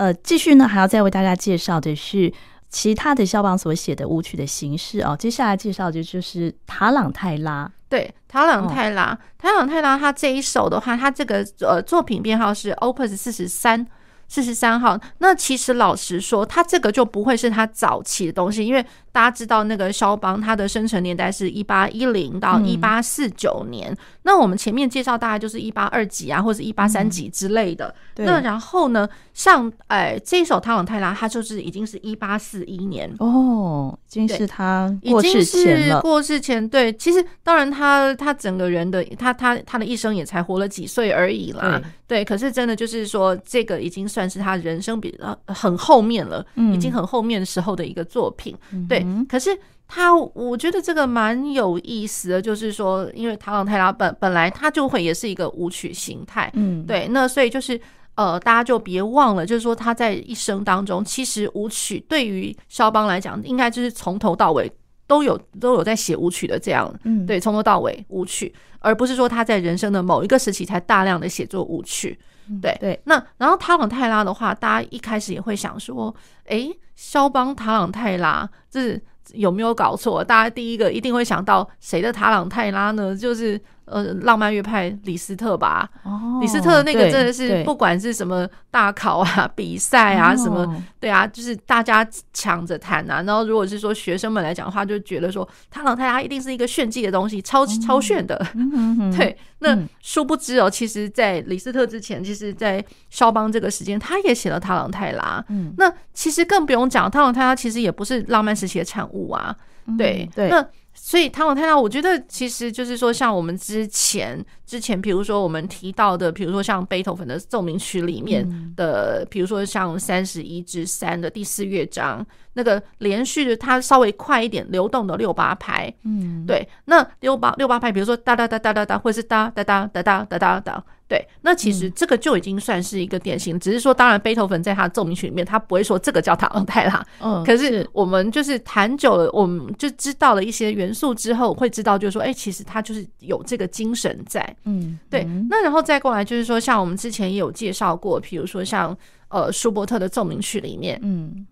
呃，继续呢还要再为大家介绍的是其他的肖邦所写的舞曲的形式哦。接下来介绍的就是塔朗泰拉，对，塔朗泰拉，哦、塔朗泰拉，他这一首的话，他这个呃作品编号是 Opus 四十三。四十三号，那其实老实说，他这个就不会是他早期的东西，因为大家知道那个肖邦他的生辰年代是一八一零到一八四九年，嗯、那我们前面介绍大概就是一八二几啊，或者一八三几之类的。嗯、那然后呢，像哎这一首塔朗泰拉，它就是已经是一八四一年。哦，已经是他过世前了。过世前，对，其实当然他他整个人的他他他的一生也才活了几岁而已啦。对，可是真的就是说，这个已经算是他人生比较很后面了，已经很后面时候的一个作品。对，可是他，我觉得这个蛮有意思的，就是说，因为唐朗泰拉本本来他就会也是一个舞曲形态，嗯，对，那所以就是呃，大家就别忘了，就是说他在一生当中，其实舞曲对于肖邦来讲，应该就是从头到尾。都有都有在写舞曲的这样，嗯，对，从头到尾舞曲，而不是说他在人生的某一个时期才大量的写作舞曲，对对。那然后塔朗泰拉的话，大家一开始也会想说，诶，肖邦塔朗泰拉，这是有没有搞错？大家第一个一定会想到谁的塔朗泰拉呢？就是。呃，浪漫乐派李斯特吧，哦、李斯特那个真的是不管是什么大考啊、比赛啊什么，对啊，就是大家抢着弹啊。然后如果是说学生们来讲的话，就觉得说塔朗泰拉一定是一个炫技的东西，超超炫的。嗯、对，那殊不知哦，其实，在李斯特之前，其实，在肖邦这个时间，他也写了塔朗泰拉。嗯，那其实更不用讲，塔朗泰拉其实也不是浪漫时期的产物啊。对、嗯、对，那。所以塔朗泰拉，我觉得其实就是说，像我们之前之前，比如说我们提到的，比如说像贝多芬的奏鸣曲里面的，比如说像三十一之三的第四乐章，那个连续的它稍微快一点流动的六八拍，嗯，对，那六八六八拍，比如说哒哒哒哒哒哒，或者是哒哒哒哒哒哒哒哒。对，那其实这个就已经算是一个典型，只是说，当然贝多芬在他的奏鸣曲里面，他不会说这个叫塔朗泰拉。嗯，可是我们就是弹久了，我们就知道了一些元素之后，会知道就是说，哎，其实他就是有这个精神在。嗯，对。那然后再过来就是说，像我们之前也有介绍过，比如说像呃舒伯特的奏鸣曲里面，嗯，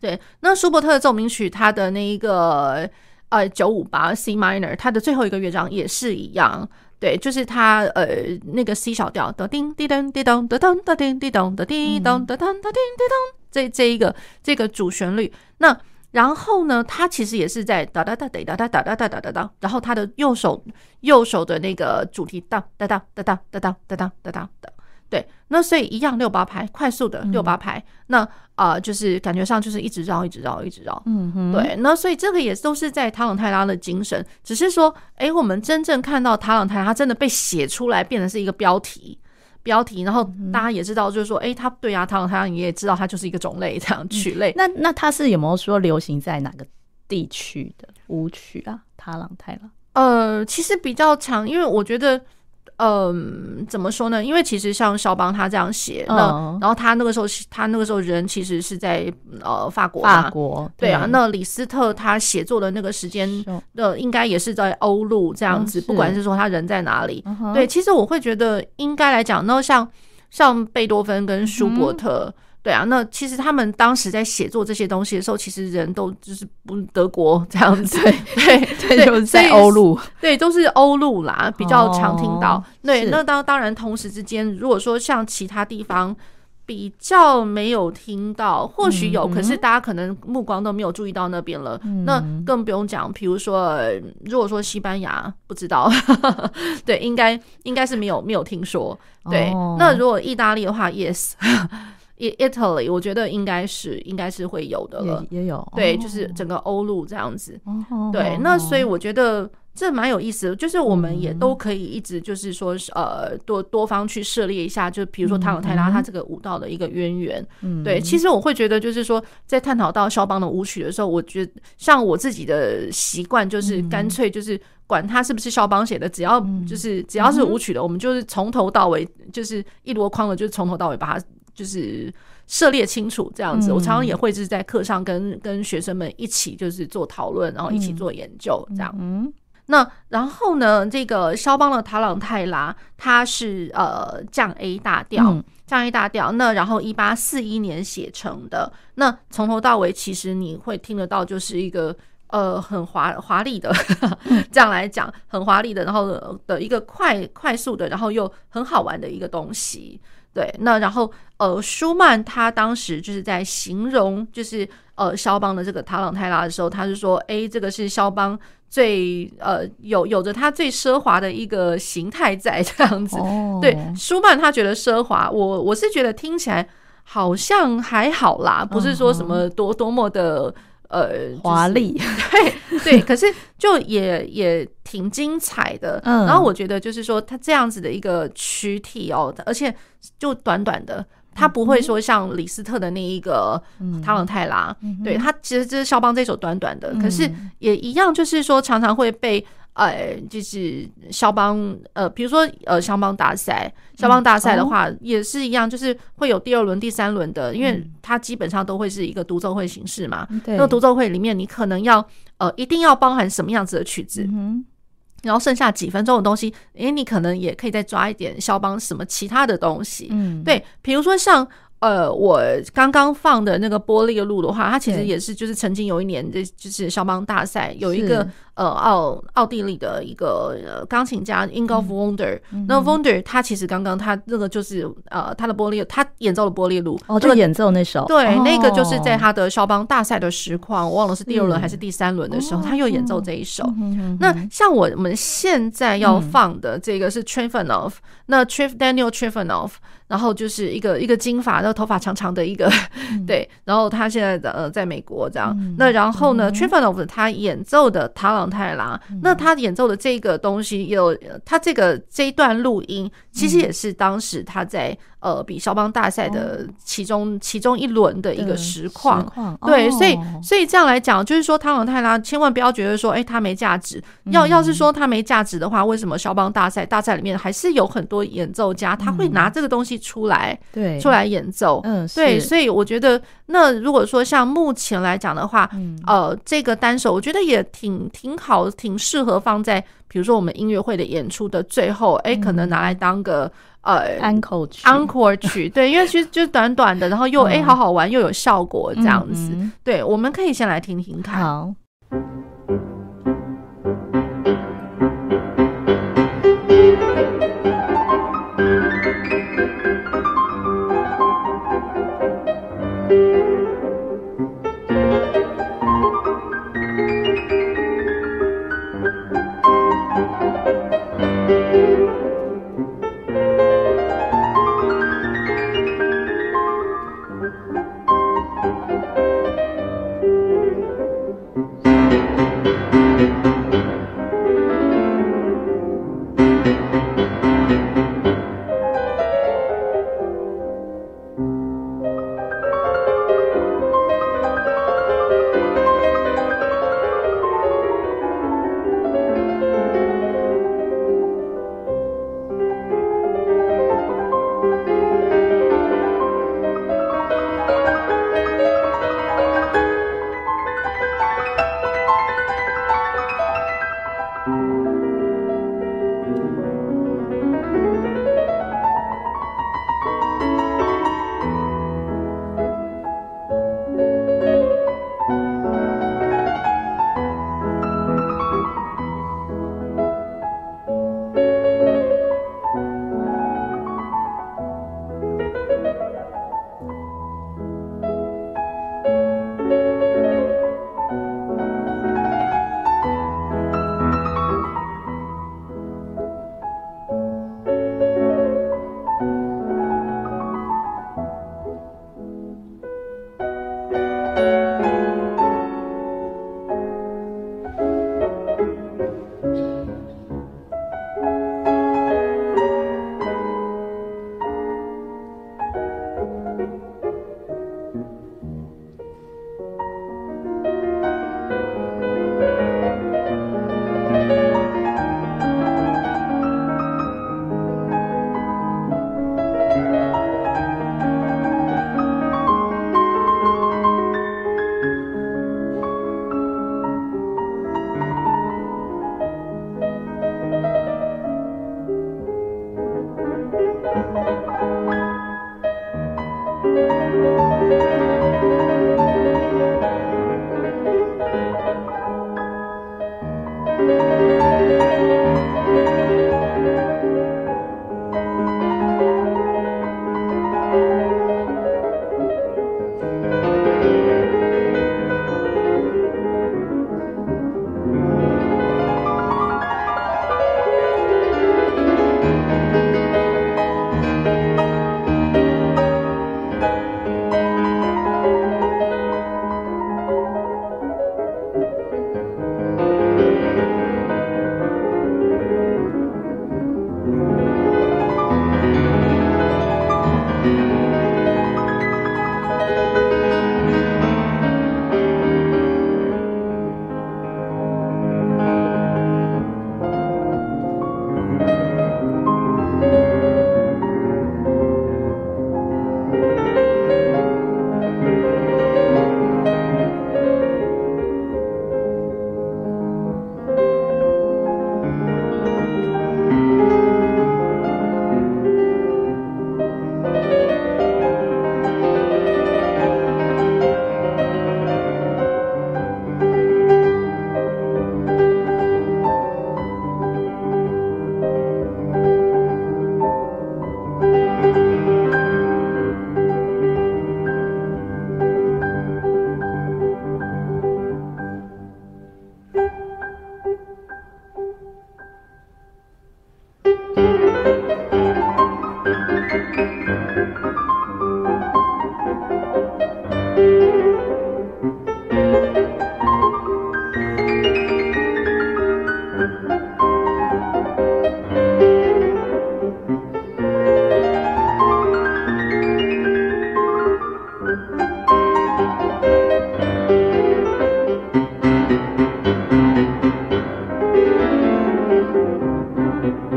对。那舒伯特的奏鸣曲，它的那一个呃九五八 C minor，它的最后一个乐章也是一样。对，就是他呃那个 C 小调的叮叮当叮咚的噔的叮叮咚的叮咚的噔的叮叮咚，这这一个这个主旋律。那然后呢，他其实也是在哒哒哒哒哒哒哒哒哒哒哒哒，然后他的右手右手的那个主题哒哒哒哒哒哒哒哒哒哒哒。对，那所以一样六八拍，快速的六八拍，那啊、就是感觉上就是一直绕，一直绕，一直绕。嗯哼，对，那所以这个也都是在塔朗泰拉的精神，只是说，哎，我们真正看到塔朗泰拉，它真的被写出来，变成是一个标题，标题，然后大家也知道，就是说，哎，它对啊，塔朗泰拉你也知道，它就是一个种类这样曲类。那那它是有没有说流行在哪个地区的舞曲啊？塔朗太郎？呃，其实比较长，因为我觉得。嗯，怎么说呢？因为其实像肖邦他这样写，那、嗯、然后他那个时候，他那个时候人其实是在呃法国，法国对，啊。那李斯特他写作的那个时间，那应该也是在欧陆这样子。嗯、不管是说他人在哪里，嗯、对，其实我会觉得应该来讲，那像像贝多芬跟舒伯特。嗯对啊，那其实他们当时在写作这些东西的时候，其实人都就是不德国这样子，对对对，就是在欧陆，对，都是欧陆啦，比较常听到。哦、对，那当当然同时之间，如果说像其他地方比较没有听到，或许有，嗯、可是大家可能目光都没有注意到那边了。嗯、那更不用讲，比如说，如果说西班牙不知道，对，应该应该是没有没有听说。对，哦、那如果意大利的话，yes。Italy，我觉得应该是应该是会有的了，也，也有。对，就是整个欧陆这样子，哦、对，那所以我觉得这蛮有意思的，就是我们也都可以一直就是说，呃，多多方去涉猎一下，就比如说塔朗泰拉他这个舞蹈的一个渊源，嗯，对，其实我会觉得就是说，在探讨到肖邦的舞曲的时候，我觉得像我自己的习惯就是干脆就是管他是不是肖邦写的，只要就是只要是舞曲的，我们就是从头到尾就是一箩筐的，就是从头到尾把它。就是涉猎清楚这样子，我常常也会是在课上跟跟学生们一起就是做讨论，然后一起做研究这样。嗯，那然后呢，这个肖邦的塔朗泰拉，它是呃降 A 大调。这样一大调。那然后一八四一年写成的，那从头到尾其实你会听得到，就是一个呃很华华丽的，这样来讲很华丽的，然后的一个快快速的，然后又很好玩的一个东西。对，那然后呃，舒曼他当时就是在形容就是呃肖邦的这个塔朗泰拉的时候，他是说，哎，这个是肖邦最呃有有着他最奢华的一个形态在这样子。哦、对，舒曼他觉得奢华，我我是觉得听起来好像还好啦，不是说什么多多么的。呃，华丽，对对，可是就也也挺精彩的。嗯，然后我觉得就是说，它这样子的一个躯体哦，而且就短短的，它不会说像李斯特的那一个唐朗泰拉，对，他其实这是肖邦这首短短的，可是也一样，就是说常常会被。呃，就是肖邦，呃，比如说，呃，肖邦大赛，肖邦大赛的话也是一样，就是会有第二轮、第三轮的，因为它基本上都会是一个独奏会形式嘛。对。那个独奏会里面，你可能要，呃，一定要包含什么样子的曲子，然后剩下几分钟的东西，诶，你可能也可以再抓一点肖邦什么其他的东西。嗯，对，比如说像。呃，我刚刚放的那个波列路的话，它其实也是，就是曾经有一年的，就是肖邦大赛有一个呃奥奥地利的一个呃钢琴家 Ingolf Wunder，那 Wonder，他其实刚刚他那个就是呃他的玻璃，他演奏的玻璃路哦，就演奏那首，对，那个就是在他的肖邦大赛的实况，我忘了是第二轮还是第三轮的时候，他又演奏这一首。那像我们现在要放的这个是 Trifonov，那 Trif Daniel Trifonov。然后就是一个一个金发，然后头发长长的一个，嗯、对。然后他现在的呃，在美国这样。嗯、那然后呢 Trifonov 他演奏的塔朗泰拉，嗯、那他演奏的这个东西有他这个这一段录音，其实也是当时他在。呃，比肖邦大赛的其中其中一轮的一个实况，对，所以所以这样来讲，就是说，汤朗泰拉千万不要觉得说，哎，他没价值。要要是说他没价值的话，为什么肖邦大赛大赛里面还是有很多演奏家，他会拿这个东西出来，对，出来演奏，嗯，对，所以我觉得，那如果说像目前来讲的话，呃，这个单手我觉得也挺挺好，挺适合放在比如说我们音乐会的演出的最后，哎，可能拿来当个。呃，encore 曲，encore 曲，对，因为其实就是短短的，然后又哎、欸，好好玩，又有效果，这样子，嗯嗯、对，我们可以先来听听看。好。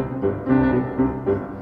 Música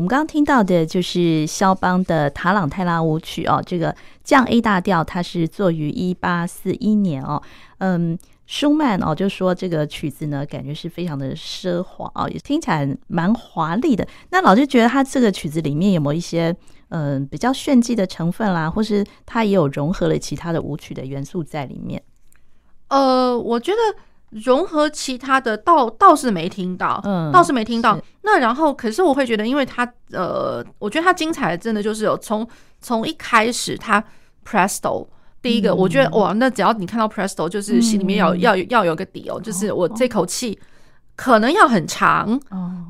我们刚刚听到的就是肖邦的塔朗泰拉舞曲哦，这个降 A 大调，它是作于一八四一年哦。嗯，舒曼哦，就说这个曲子呢，感觉是非常的奢华哦，也听起来蛮华丽的。那老师觉得他这个曲子里面有没有一些嗯比较炫技的成分啦，或是他也有融合了其他的舞曲的元素在里面？呃，我觉得。融合其他的倒倒是没听到，嗯，倒是没听到。那然后，可是我会觉得，因为他呃，我觉得他精彩的真的就是有从从一开始他 Presto 第一个，我觉得哇，那只要你看到 Presto，就是心里面要要要有个底哦，就是我这口气可能要很长，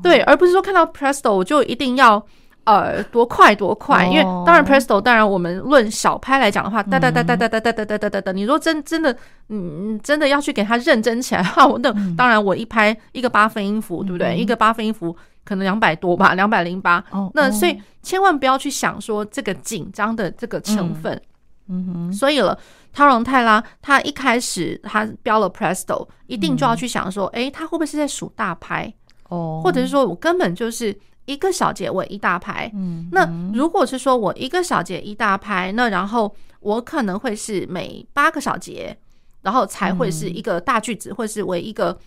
对，而不是说看到 Presto 我就一定要。呃，多快多快！因为当然，Presto，当然我们论小拍来讲的话，哒哒哒哒哒哒哒哒哒哒哒，你说真真的，嗯，真的要去给他认真起来的话，我那当然我一拍一个八分音符，对不对？一个八分音符可能两百多吧，两百零八。那所以千万不要去想说这个紧张的这个成分。嗯哼。所以了，汤荣泰拉他一开始他标了 Presto，一定就要去想说，哎，他会不会是在数大拍？哦，或者是说我根本就是。一个小节为一大拍，嗯，那如果是说我一个小节一大拍，那然后我可能会是每八个小节，然后才会是一个大句子，或是为一个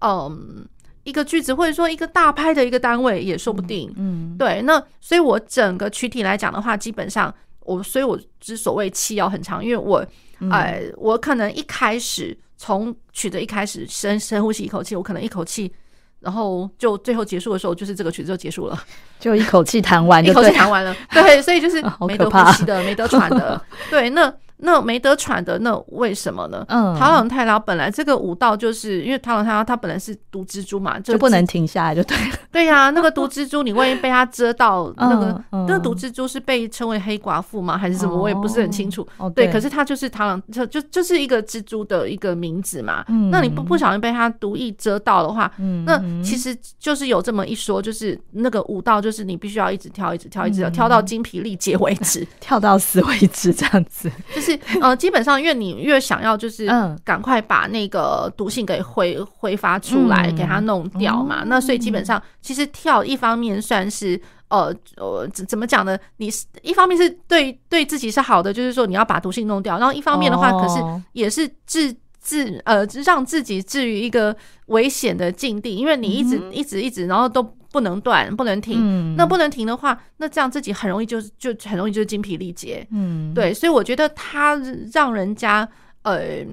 嗯一个句子，或者说一个大拍的一个单位也说不定，嗯，对。那所以我整个躯体来讲的话，基本上我，所以我之所谓气要很长，因为我，呃，我可能一开始从曲子一开始深深呼吸一口气，我可能一口气。然后就最后结束的时候，就是这个曲子就结束了，就一口气弹完，一口气弹完了。对，所以就是 没得呼吸的，没得喘的。对，那。那没得喘的，那为什么呢？嗯，塔朗泰拉本来这个舞蹈就是因为塔朗泰拉他本来是毒蜘蛛嘛，就不能停下来就对了。对呀、啊，那个毒蜘蛛，你万一被它蛰到，那个、嗯、那个毒蜘蛛是被称为黑寡妇吗？还是什么？我也不是很清楚。哦，对，可是它就是螳螂，就就就是一个蜘蛛的一个名字嘛。嗯，那你不不小心被它毒液蛰到的话，嗯，那其实就是有这么一说，就是那个舞蹈就是你必须要一直跳，一直跳，一直跳，跳到精疲力竭为止，跳到死为止，这样子。就是呃，基本上，因为你越想要就是赶快把那个毒性给挥挥发出来，给它弄掉嘛，那所以基本上其实跳一方面算是呃呃怎怎么讲呢？你是一方面是对对自己是好的，就是说你要把毒性弄掉，然后一方面的话，可是也是置置呃让自己置于一个危险的境地，因为你一直一直一直，然后都。不能断，不能停。嗯、那不能停的话，那这样自己很容易就就很容易就是精疲力竭。嗯，对，所以我觉得他让人家呃，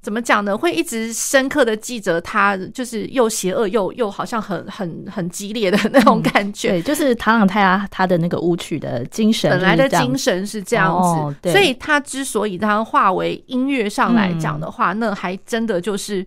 怎么讲呢？会一直深刻的记着他，就是又邪恶又又好像很很很激烈的那种感觉。嗯、对，就是唐朗泰拉他的那个舞曲的精神，本来的精神是这样子。哦、对，所以他之所以他化为音乐上来讲的话，嗯、那还真的就是。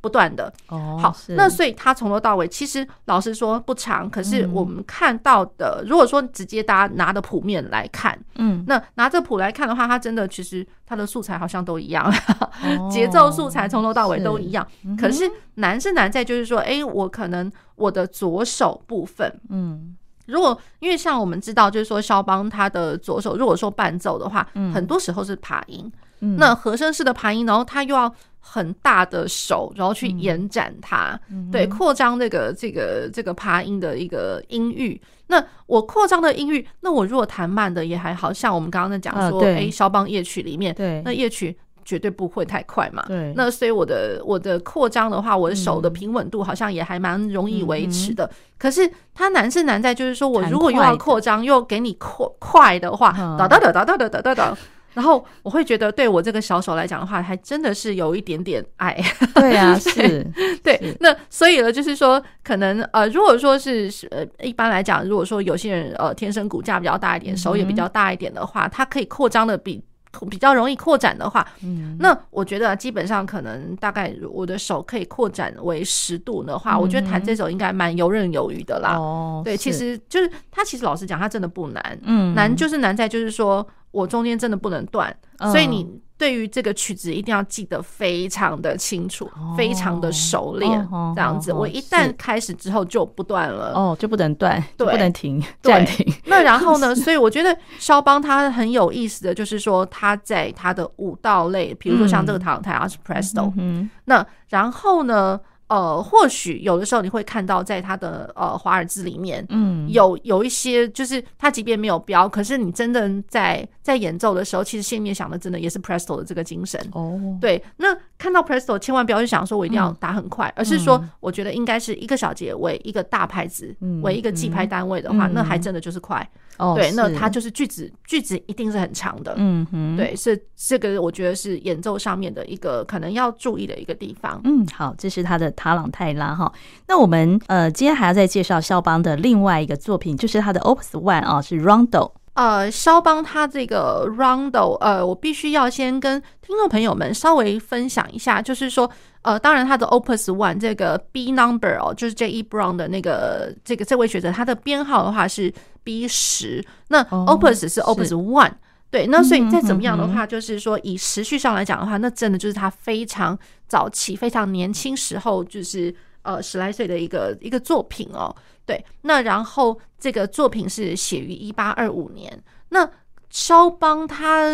不断的哦，好，那所以他从头到尾，其实老实说不长，可是我们看到的，如果说直接大家拿的谱面来看，嗯，那拿着谱来看的话，它真的其实它的素材好像都一样，节奏素材从头到尾都一样，可是难是难在就是说，哎，我可能我的左手部分，嗯，如果因为像我们知道，就是说肖邦他的左手，如果说伴奏的话，很多时候是爬音，那和声式的爬音，然后他又要。很大的手，然后去延展它，嗯、对，扩张这个这个这个爬音的一个音域。那我扩张的音域，那我如果弹慢的也还好，像我们刚刚在讲说，哎、啊，肖邦夜曲里面，对，那夜曲绝对不会太快嘛，对。那所以我的我的扩张的话，我的手的平稳度好像也还蛮容易维持的。嗯、可是它难是难在，就是说我如果又要扩张，又给你扩快的话，哒哒哒哒哒哒哒哒。然后我会觉得，对我这个小手来讲的话，还真的是有一点点爱。对啊，是，对。那所以呢，就是说，可能呃，如果说是呃，一般来讲，如果说有些人呃天生骨架比较大一点，手也比较大一点的话，它可以扩张的比比较容易扩展的话，嗯，那我觉得基本上可能大概我的手可以扩展为十度的话，嗯、我觉得弹这首应该蛮游刃有余的啦。哦，对，其实就是他其实老实讲，他真的不难，嗯，难就是难在就是说我中间真的不能断，嗯、所以你。对于这个曲子一定要记得非常的清楚，哦、非常的熟练，哦、这样子。我一旦开始之后就不断了，哦，就不能断，对，不能停，暂停。那然后呢？所以我觉得肖邦他很有意思的就是说，他在他的舞蹈类，比如说像这个塔朗泰拉是 Presto，嗯，那然后呢？呃，或许有的时候你会看到，在他的呃华尔兹里面，嗯，有有一些就是他即便没有标，可是你真的在在演奏的时候，其实心里面想的真的也是 Presto 的这个精神哦。对，那看到 Presto 千万不要去想说我一定要打很快，嗯、而是说我觉得应该是一个小节为一个大拍子，嗯、为一个记拍单位的话，嗯、那还真的就是快。哦，对，那它就是句子，句子一定是很长的。嗯哼，对，是这个，我觉得是演奏上面的一个可能要注意的一个地方。嗯，好，这是他的塔朗泰拉哈。那我们呃，今天还要再介绍肖邦的另外一个作品，就是他的 Opus One 啊，是 Rondo。呃，肖邦他这个 Rondo，呃，我必须要先跟听众朋友们稍微分享一下，就是说。呃，当然，他的 Opus One 这个 B number 哦，就是 J. E. Brown 的那个这个这位学者，他的编号的话是 B 十。那 Opus 是 Opus One，对。那所以再怎么样的话，就是说以时序上来讲的话，那真的就是他非常早期、非常年轻时候，就是呃十来岁的一个一个作品哦。对。那然后这个作品是写于一八二五年。那肖邦他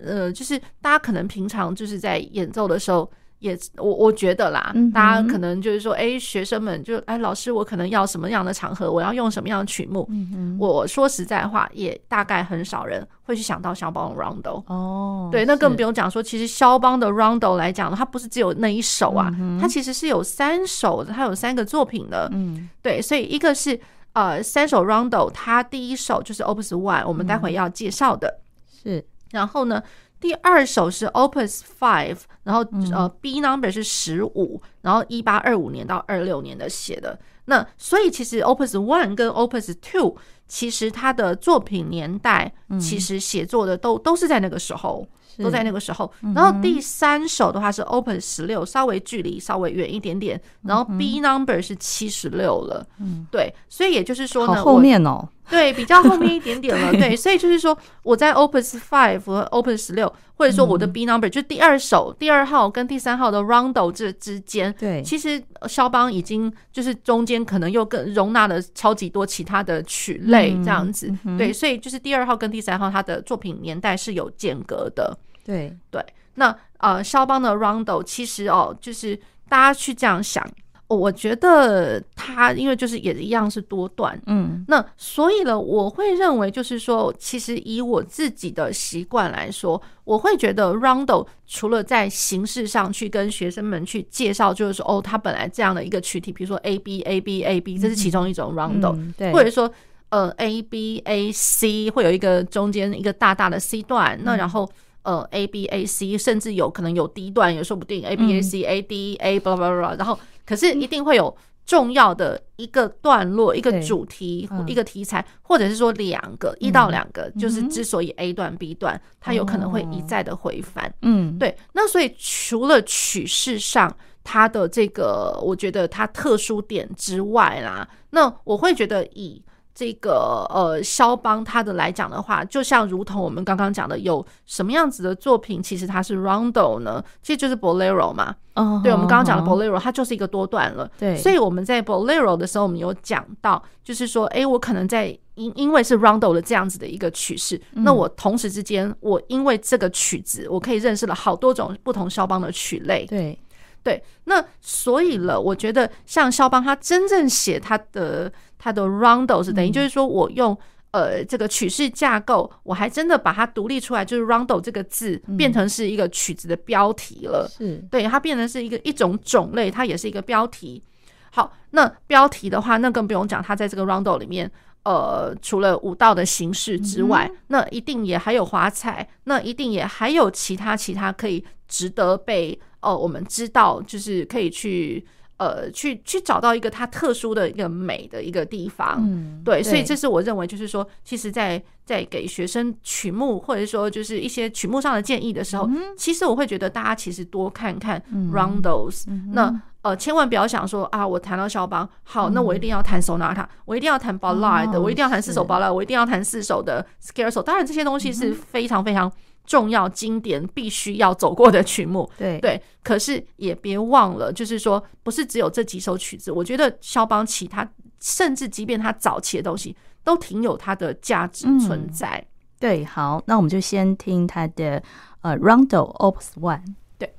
呃，就是大家可能平常就是在演奏的时候。也我我觉得啦，大家可能就是说，哎、欸，学生们就哎，老师，我可能要什么样的场合，我要用什么样的曲目。嗯，我说实在话，也大概很少人会去想到肖邦的 Rondo。哦，对，那更不用讲说，其实肖邦的 Rondo 来讲，它不是只有那一首啊，嗯、它其实是有三首的，它有三个作品的。嗯，对，所以一个是呃三首 Rondo，它第一首就是 Opus One，我们待会要介绍的。是，然后呢？第二首是 Opus Five，然后呃 B number 是十五，然后一八二五年到二六年的写的。那所以其实 Opus One 跟 Opus Two 其实他的作品年代其实写作的都都是在那个时候。都在那个时候，然后第三首的话是 Opus 十六，稍微距离稍微远一点点，然后 B number 是七十六了，嗯，对，所以也就是说呢，后面哦，对，比较后面一点点了，对，所以就是说我在 Opus five 和 Opus 十六，或者说我的 B number 就第二首第二号跟第三号的 Rondo 这之间，对，其实肖邦已经就是中间可能又更容纳了超级多其他的曲类这样子，对，所以就是第二号跟第三号他的作品年代是有间隔的。对。对，那呃，肖邦的 Rondo 其实哦，就是大家去这样想，我觉得他因为就是也一样是多段，嗯，那所以呢，我会认为就是说，其实以我自己的习惯来说，我会觉得 Rondo 除了在形式上去跟学生们去介绍，就是说哦，他本来这样的一个曲体，比如说 A B A B A B，这是其中一种 Rondo，嗯，对，或者说呃 A B A C 会有一个中间一个大大的 C 段，嗯，那然后。呃，A B A C，甚至有可能有 D 段，也说不定。A B A C A D A，blah blah blah，，然后可是一定会有重要的一个段落、一个主题、一个题材，或者是说两个一到两个，就是之所以 A 段 B 段，它有可能会一再的回返。嗯，对。那所以除了曲式上它的这个，我觉得它特殊点之外啦，那我会觉得以。这个呃，肖邦他的来讲的话，就像如同我们刚刚讲的，有什么样子的作品，其实它是 Rondo 呢？其实就是 Bolero 嘛。嗯，对，我们刚刚讲的 Bolero，它就是一个多段了。对，所以我们在 Bolero 的时候，我们有讲到，就是说，哎，我可能在因因为是 Rondo 的这样子的一个曲式，那我同时之间，我因为这个曲子，我可以认识了好多种不同肖邦的曲类。对，对，那所以了，我觉得像肖邦他真正写他的。他的 rondo 是等于就是说我用呃这个曲式架构，我还真的把它独立出来，就是 rondo 这个字变成是一个曲子的标题了。是对，它变成是一个一种种类，它也是一个标题。好，那标题的话，那更不用讲，它在这个 rondo 里面，呃，除了舞蹈的形式之外，那一定也还有华彩，那一定也还有其他其他可以值得被哦、呃、我们知道，就是可以去。呃，去去找到一个它特殊的一个美的一个地方，嗯，对，所以这是我认为，就是说，其实在，在在给学生曲目或者说就是一些曲目上的建议的时候，嗯、其实我会觉得大家其实多看看 Roundels，、嗯、那呃，千万不要想说啊，我弹到肖邦，好，那我一定要弹 Sonata，、嗯、我一定要弹 Ballade，、哦、我一定要弹四首 Ballade，我一定要弹四首的 Scherzo，当然这些东西是非常非常。重要经典必须要走过的曲目，对对，可是也别忘了，就是说不是只有这几首曲子。我觉得肖邦其他，甚至即便他早期的东西，都挺有它的价值存在。嗯、对，好，那我们就先听他的呃 Roundel Opus One，对。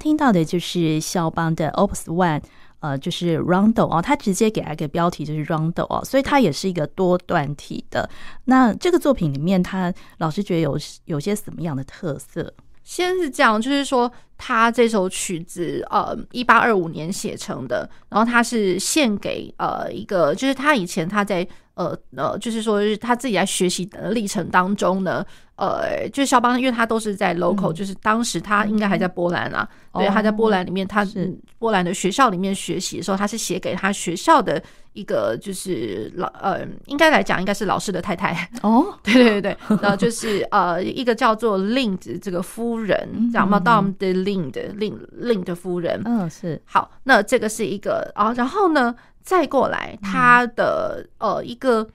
听到的就是肖邦的 Opus One，呃，就是 Rondo 哦，他直接给了一个标题就是 Rondo 哦，所以它也是一个多段体的。那这个作品里面，他老师觉得有有些什么样的特色？先是这样，就是说他这首曲子，呃，一八二五年写成的，然后他是献给呃一个，就是他以前他在呃呃，就是说是他自己在学习的历程当中呢。呃，就是肖邦，因为他都是在 local，、嗯、就是当时他应该还在波兰啊。嗯、对，他在波兰里面，他是波兰的学校里面学习的时候，他是写给他学校的一个，就是老呃，应该来讲应该是老师的太太哦。对对对对，然后就是呃，一个叫做 Lind 这个夫人，叫 Madame de Lind，Lind Lind 夫人。嗯，是。好，那这个是一个啊，然后呢，再过来它的、嗯、呃一个。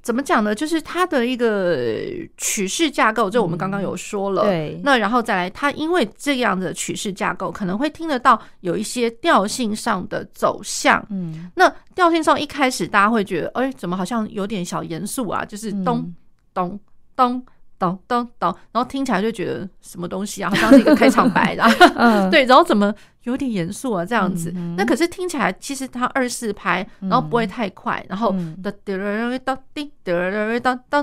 怎么讲呢？就是它的一个曲式架构，就我们刚刚有说了。对，那然后再来，它因为这样的曲式架构，可能会听得到有一些调性上的走向。嗯，那调性上一开始大家会觉得，哎，怎么好像有点小严肃啊？就是咚咚咚。当当当然后听起来就觉得什么东西啊好像是一个开场白的 对然后怎么有点严肃啊这样子那可是听起来其实它二四拍然后不会太快然后哒哒哒哒哒哒哒哒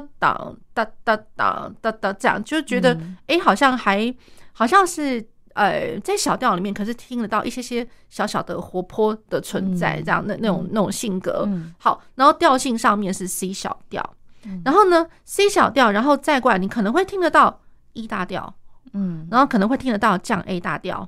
哒哒哒哒哒这样就觉得诶好像还好像是呃在小调里面可是听得到一些些小小的活泼的存在这样那那种那种性格好然后调性上面是 c 小调然后呢 C 小调，然后再过来，你可能会听得到 E 大调，嗯，然后可能会听得到降 A 大调。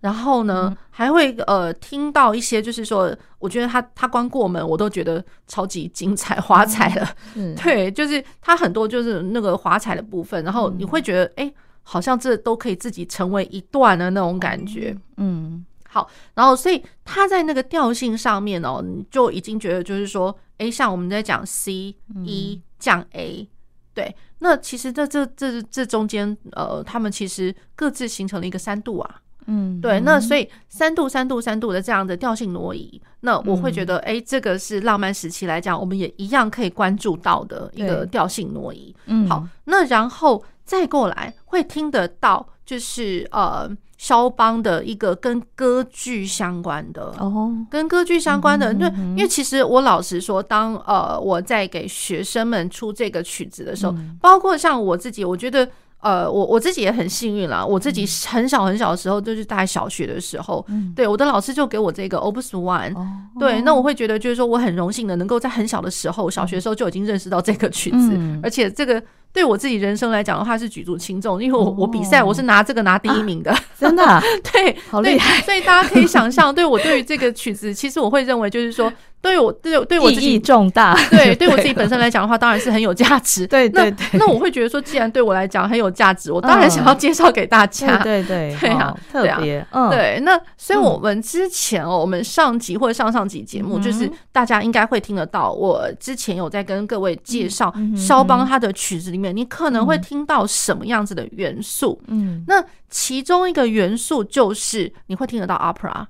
然后呢，还会呃听到一些，就是说，我觉得他他光过门，我都觉得超级精彩华彩了。嗯，对，就是他很多就是那个华彩的部分，然后你会觉得，哎，好像这都可以自己成为一段的那种感觉。嗯，好，然后所以他在那个调性上面哦，你就已经觉得就是说，哎，像我们在讲 C E 降 A，对，那其实这这这这中间，呃，他们其实各自形成了一个三度啊。嗯，对，那所以三度、三度、三度的这样的调性挪移，那我会觉得，哎、嗯，这个是浪漫时期来讲，我们也一样可以关注到的一个调性挪移。嗯，好，那然后再过来会听得到，就是呃，肖邦的一个跟歌剧相关的哦，跟歌剧相关的，因为、嗯、因为其实我老实说，当呃我在给学生们出这个曲子的时候，嗯、包括像我自己，我觉得。呃，我我自己也很幸运啦。我自己很小很小的时候，就是大概小学的时候，嗯、对我的老师就给我这个 Opus One，哦。对，那我会觉得就是说，我很荣幸的能够在很小的时候，小学的时候就已经认识到这个曲子，嗯、而且这个。对我自己人生来讲的话是举足轻重，因为我我比赛我是拿这个拿第一名的，真的，对，好厉害。所以大家可以想象，对我对于这个曲子，其实我会认为就是说，对我对对我自己意义重大，对对我自己本身来讲的话，当然是很有价值。对对对，那我会觉得说，既然对我来讲很有价值，我当然想要介绍给大家。对对 对啊，特别嗯，对。那所以我们之前哦，我们上集或者上上集节目，就是大家应该会听得到，我之前有在跟各位介绍肖邦他的曲子里面，你可能会。听到什么样子的元素？嗯，那其中一个元素就是你会听得到 opera，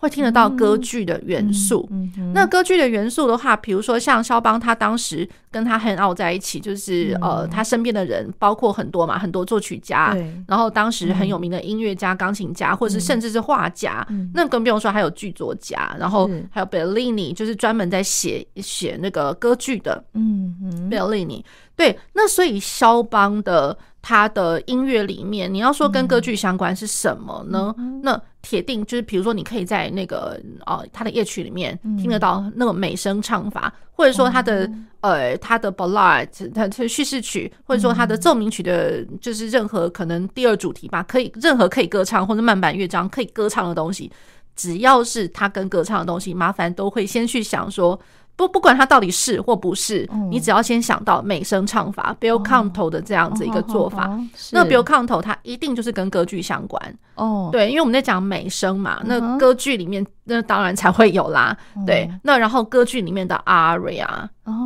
会听得到歌剧的元素。嗯，嗯，那歌剧的元素的话，比如说像肖邦，他当时跟他 hang out 在一起，就是、嗯、呃，他身边的人包括很多嘛，很多作曲家，然后当时很有名的音乐家、钢琴家，或者是甚至是画家。嗯、那更不用说还有剧作家，然后还有 Bellini，就是专门在写写那个歌剧的。嗯嗯，Bellini。对，那所以肖邦的他的音乐里面，你要说跟歌剧相关是什么呢？嗯、那铁定就是，比如说你可以在那个呃他的夜曲里面听得到那个美声唱法，嗯、或者说他的、嗯、呃他的 ballad，他的叙事曲，或者说他的奏鸣曲的，就是任何可能第二主题吧，可以任何可以歌唱或者慢板乐章可以歌唱的东西，只要是他跟歌唱的东西，麻烦都会先去想说。不，不管它到底是或不是，你只要先想到美声唱法 Bill canto 的这样子一个做法，那 Bill canto 它一定就是跟歌剧相关。哦。对，因为我们在讲美声嘛，那歌剧里面那当然才会有啦。对，那然后歌剧里面的 aria，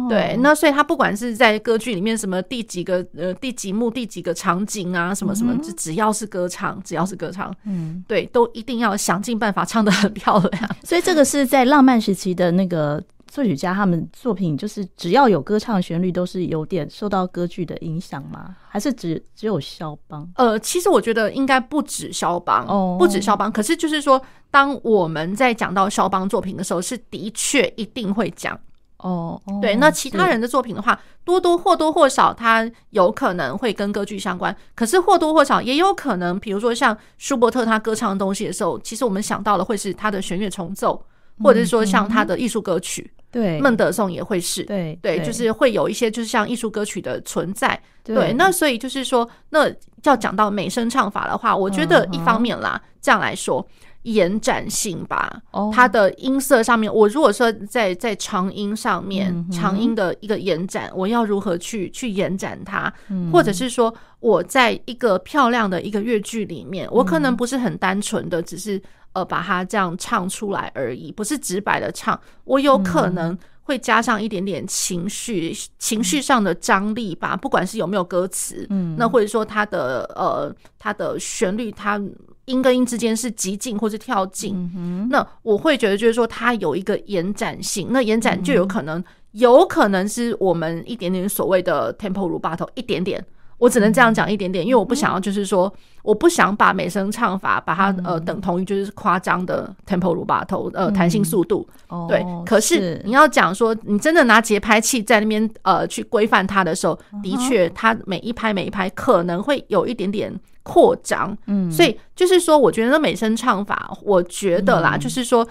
对，那所以他不管是在歌剧里面什么第几个呃第几幕第几个场景啊，什么什么，只只要是歌唱，只要是歌唱，嗯，对，都一定要想尽办法唱的很漂亮。所以这个是在浪漫时期的那个。作曲家他们作品就是只要有歌唱旋律，都是有点受到歌剧的影响吗？还是只只有肖邦？呃，其实我觉得应该不止肖邦哦，不止肖邦。可是就是说，当我们在讲到肖邦作品的时候，是的确一定会讲哦。对，那其他人的作品的话，多多或多或少，他有可能会跟歌剧相关。可是或多或少也有可能，比如说像舒伯特他歌唱的东西的时候，其实我们想到的会是他的弦乐重奏，或者是说像他的艺术歌曲。对，孟德颂也会是，对对，就是会有一些就是像艺术歌曲的存在，对。那所以就是说，那要讲到美声唱法的话，我觉得一方面啦，这样来说，延展性吧，它的音色上面，我如果说在在长音上面，长音的一个延展，我要如何去去延展它，或者是说我在一个漂亮的一个乐句里面，我可能不是很单纯的只是。呃，把它这样唱出来而已，不是直白的唱。我有可能会加上一点点情绪，嗯、情绪上的张力吧。不管是有没有歌词，嗯，那或者说它的呃，它的旋律，它音跟音之间是急进或是跳进，嗯、那我会觉得就是说它有一个延展性。那延展就有可能，嗯、有可能是我们一点点所谓的 tempo rubato，一点点。我只能这样讲一点点，因为我不想要就是说我不想把美声唱法把它呃等同于就是夸张的 tempo rubato 呃弹性速度，嗯、对。可是你要讲说，你真的拿节拍器在那边呃去规范它的时候，的确它每一拍每一拍可能会有一点点。扩张，嗯，所以就是说，我觉得美声唱法，我觉得啦，就是说，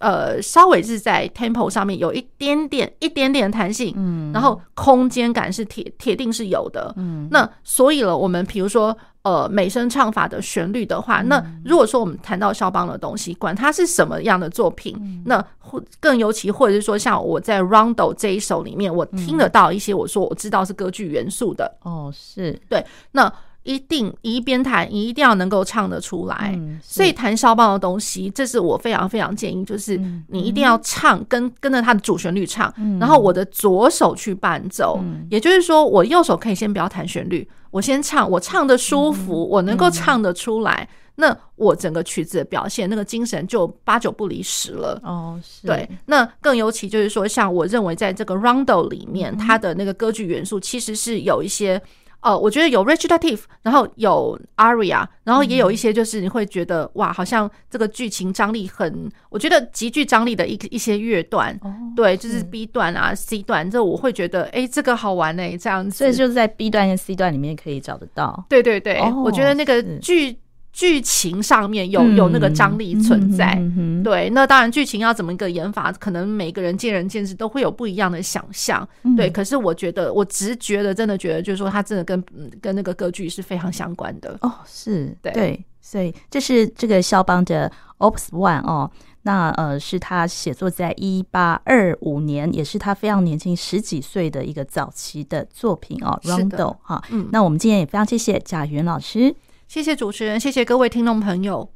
呃，稍微是在 tempo 上面有一点点、一点点弹性，嗯，然后空间感是铁铁定是有的，嗯，那所以了，我们比如说，呃，美声唱法的旋律的话，那如果说我们谈到肖邦的东西，管它是什么样的作品，那或更尤其，或者是说，像我在 Rondo 这一首里面，我听得到一些，我说我知道是歌剧元素的，哦，是。对，那。一定一边弹，你一定要能够唱得出来。嗯、所以弹肖邦的东西，这是我非常非常建议，就是你一定要唱，跟跟着他的主旋律唱。嗯、然后我的左手去伴奏，嗯、也就是说，我右手可以先不要弹旋律，我先唱，我唱的舒服，嗯、我能够唱得出来，嗯、那我整个曲子的表现，那个精神就八九不离十了。哦，是。对，那更尤其就是说，像我认为在这个 r o u n d o 里面，它的那个歌剧元素其实是有一些。哦，我觉得有 recitative，然后有 aria，然后也有一些就是你会觉得、嗯、哇，好像这个剧情张力很，我觉得极具张力的一一些乐段，哦、对，就是 B 段啊、C 段，这我会觉得哎，这个好玩哎，这样子，所以就是在 B 段跟 C 段里面可以找得到。对对对，哦、我觉得那个剧。剧情上面有有那个张力存在，对，那当然剧情要怎么一个演法，可能每个人见仁见智，都会有不一样的想象，嗯、对。可是我觉得，我直觉的真的觉得，就是说，它真的跟跟那个歌剧是非常相关的。哦，是对。对，所以这是这个肖邦的 Opus One 哦，那呃是他写作在一八二五年，也是他非常年轻十几岁的一个早期的作品哦，Rondo 哈，嗯，那我们今天也非常谢谢贾云老师。谢谢主持人，谢谢各位听众朋友。